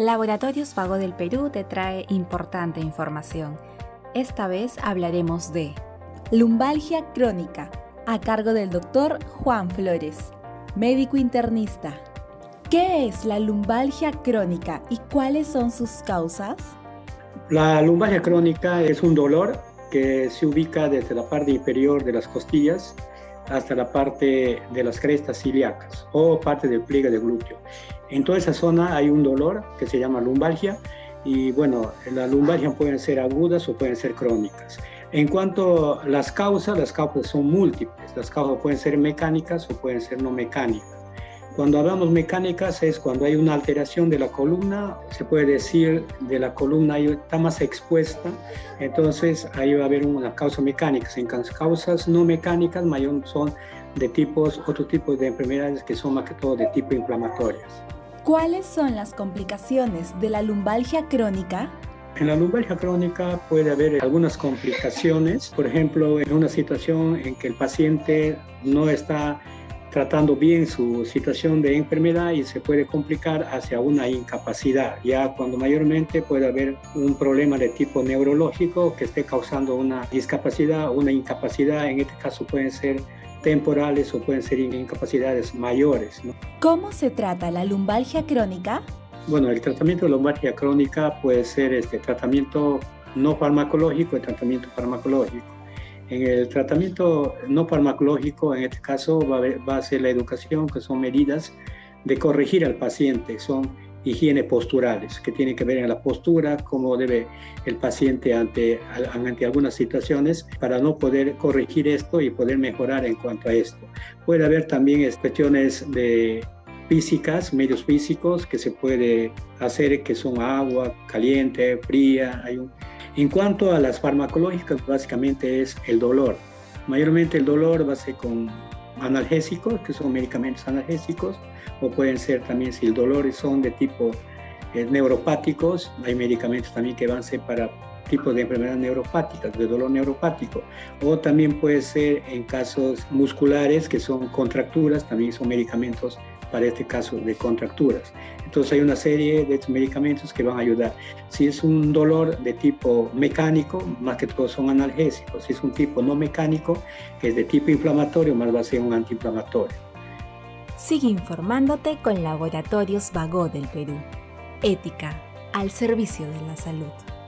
Laboratorios Vago del Perú te trae importante información. Esta vez hablaremos de lumbalgia crónica, a cargo del doctor Juan Flores, médico internista. ¿Qué es la lumbalgia crónica y cuáles son sus causas? La lumbalgia crónica es un dolor que se ubica desde la parte inferior de las costillas hasta la parte de las crestas ciliacas o parte del pliegue de glúteo. En toda esa zona hay un dolor que se llama lumbalgia y bueno, las lumbalgias pueden ser agudas o pueden ser crónicas. En cuanto a las causas, las causas son múltiples. Las causas pueden ser mecánicas o pueden ser no mecánicas. Cuando hablamos mecánicas es cuando hay una alteración de la columna, se puede decir de la columna está más expuesta, entonces ahí va a haber una causa mecánica. En causas no mecánicas mayor son de tipos, otros tipos de enfermedades que son más que todo de tipo inflamatorias. ¿Cuáles son las complicaciones de la lumbalgia crónica? En la lumbalgia crónica puede haber algunas complicaciones, por ejemplo, en una situación en que el paciente no está tratando bien su situación de enfermedad y se puede complicar hacia una incapacidad, ya cuando mayormente puede haber un problema de tipo neurológico que esté causando una discapacidad, una incapacidad, en este caso pueden ser temporales o pueden ser incapacidades mayores. ¿Cómo se trata la lumbalgia crónica? Bueno, el tratamiento de lumbalgia crónica puede ser este tratamiento no farmacológico y tratamiento farmacológico. En el tratamiento no farmacológico, en este caso, va a, va a ser la educación, que son medidas de corregir al paciente, son higiene posturales, que tienen que ver en la postura, cómo debe el paciente ante, ante algunas situaciones para no poder corregir esto y poder mejorar en cuanto a esto. Puede haber también cuestiones de físicas, medios físicos que se puede hacer, que son agua, caliente, fría. Hay En cuanto a las farmacológicas, básicamente es el dolor. Mayormente el dolor va a ser con analgésicos, que son medicamentos analgésicos, o pueden ser también, si el dolor son de tipo eh, neuropáticos, hay medicamentos también que van a ser para tipos de enfermedades neuropáticas, de dolor neuropático, o también puede ser en casos musculares que son contracturas, también son medicamentos para este caso de contracturas. Entonces hay una serie de medicamentos que van a ayudar. Si es un dolor de tipo mecánico, más que todo son analgésicos. Si es un tipo no mecánico, que es de tipo inflamatorio, más va a ser un antiinflamatorio. Sigue informándote con Laboratorios Vago del Perú. Ética al servicio de la salud.